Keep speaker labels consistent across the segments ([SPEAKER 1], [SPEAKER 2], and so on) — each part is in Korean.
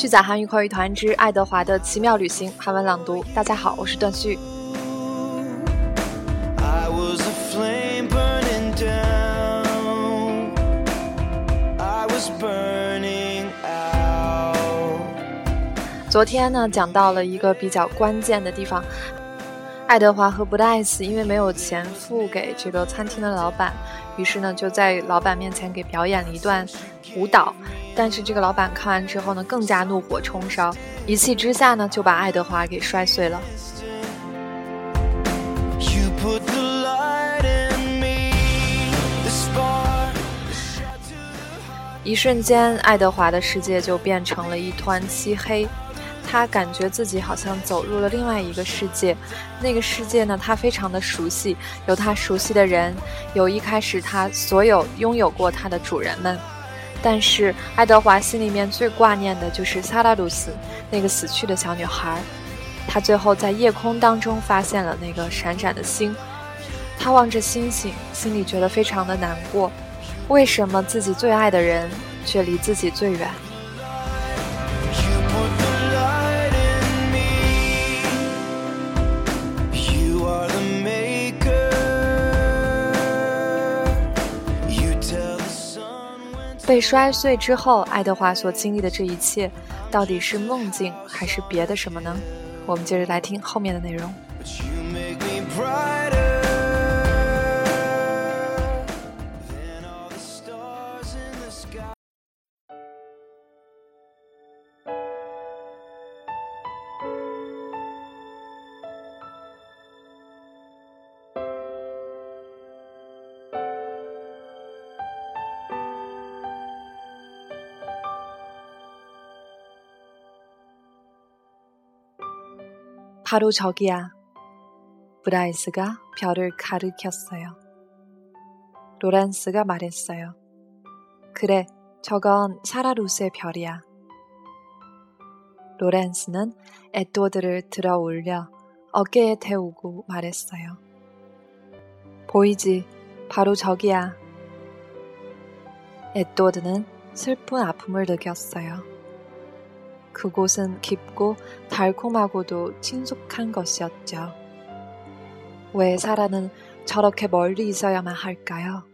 [SPEAKER 1] 续载韩语口语团之爱德华的奇妙旅行韩文朗读。大家好，我是段旭。昨天呢，讲到了一个比较关键的地方，爱德华和布莱斯因为没有钱付给这个餐厅的老板，于是呢就在老板面前给表演了一段舞蹈。但是这个老板看完之后呢，更加怒火冲烧，一气之下呢就把爱德华给摔碎了。一瞬间，爱德华的世界就变成了一团漆黑。他感觉自己好像走入了另外一个世界，那个世界呢，他非常的熟悉，有他熟悉的人，有一开始他所有拥有过他的主人们。但是爱德华心里面最挂念的就是萨拉鲁斯，那个死去的小女孩。他最后在夜空当中发现了那个闪闪的星，他望着星星，心里觉得非常的难过。为什么自己最爱的人却离自己最远？被摔碎之后，爱德华所经历的这一切，到底是梦境还是别的什么呢？我们接着来听后面的内容。 바로 저기야 브라이스가 별을 가리켰어요 로렌스가 말했어요 그래 저건 사라 루스의 별이야 로렌스는 에드워드를 들어 올려 어깨에 태우고 말했어요 보이지 바로 저기야 에드워드는 슬픈 아픔을 느꼈어요 그곳은 깊고 달콤하고도 친숙한 것이었죠. 왜 사라는 저렇게 멀리 있어야만 할까요?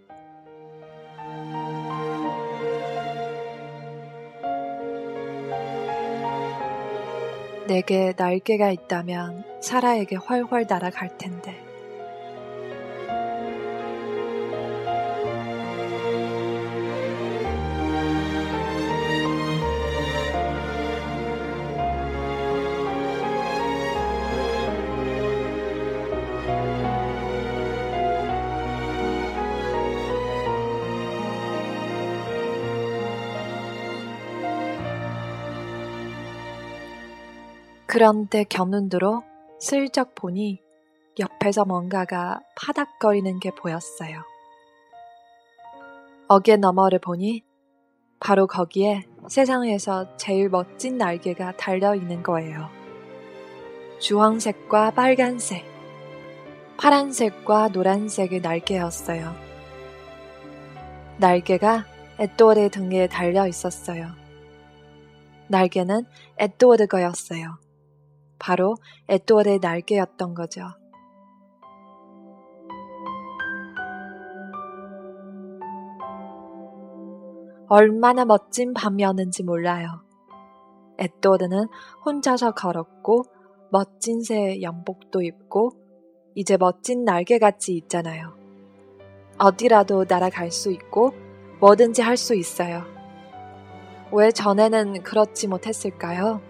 [SPEAKER 1] 내게 날개가 있다면 사라에게 훨훨 날아갈 텐데. 그런데 견눈으로 슬쩍 보니 옆에서 뭔가가 파닥거리는 게 보였어요. 어깨 너머를 보니 바로 거기에 세상에서 제일 멋진 날개가 달려 있는 거예요. 주황색과 빨간색, 파란색과 노란색의 날개였어요. 날개가 에드워드 등에 달려 있었어요. 날개는 에드워드 거였어요. 바로 에드워드의 날개였던 거죠. 얼마나 멋진 밤이었는지 몰라요. 에드워드는 혼자서 걸었고 멋진 새 연복도 입고 이제 멋진 날개같이 있잖아요. 어디라도 날아갈 수 있고 뭐든지 할 수 있어요. 왜 전에는 그렇지 못했을까요?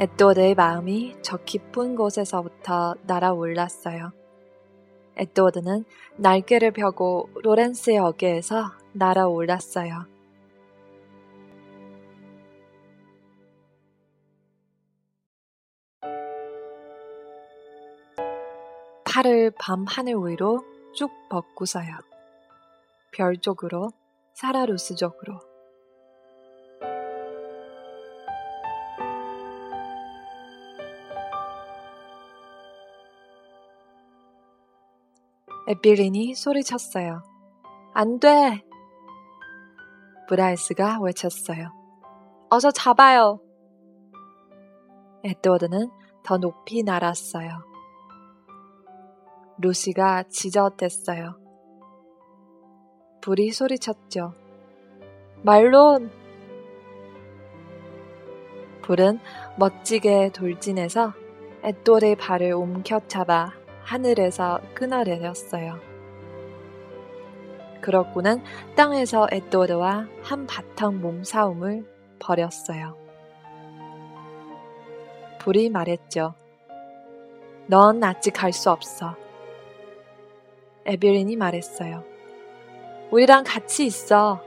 [SPEAKER 1] 에드워드의 마음이 저 깊은 곳에서부터 날아올랐어요. 에드워드는 날개를 펴고 로렌스의 어깨에서 날아올랐어요. 팔을 밤 하늘 위로 쭉 뻗고서요. 별 쪽으로, 사라 루스 쪽으로. 애빌린이 소리쳤어요. 안 돼! 브라이스가 외쳤어요. 어서 잡아요! 에드워드는 더 높이 날았어요. 루시가 지저댔어요. 불이 소리쳤죠. 말론! 불은 멋지게 돌진해서 에돌의 발을 옮겨잡아 하늘에서 끊어내렸어요. 그렇고는 땅에서 에도드와 한바탕 몸싸움을 벌였어요. 불이 말했죠. 넌 아직 갈 수 없어. 에비린이 말했어요. 우리랑 같이 있어.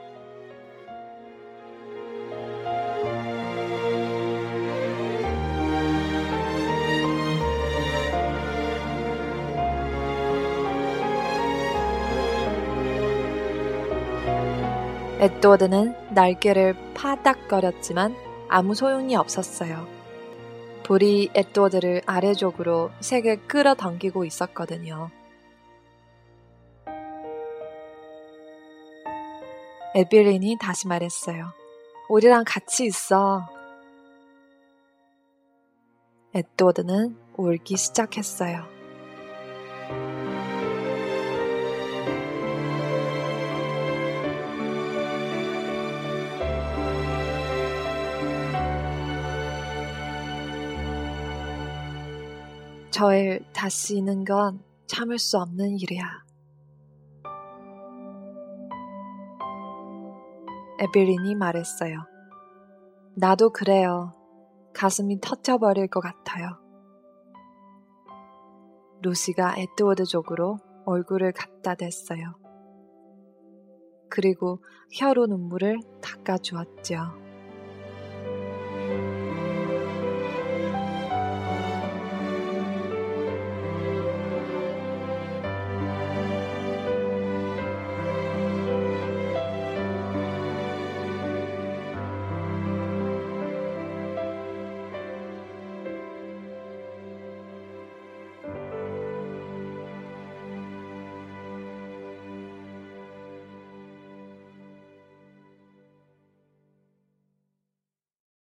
[SPEAKER 1] 에드워드는 날개를 파닥거렸지만 아무 소용이 없었어요. 불이 에드워드를 아래쪽으로 세게 끌어당기고 있었거든요. 에빌린이 다시 말했어요. 우리랑 같이 있어. 에드워드는 울기 시작했어요. 저를 다시 있는 건 참을 수 없는 일이야. 에빌린이 말했어요. 나도 그래요. 가슴이 터져버릴 것 같아요. 루시가 에드워드 쪽으로 얼굴을 갖다 댔어요. 그리고 혀로 눈물을 닦아주었죠.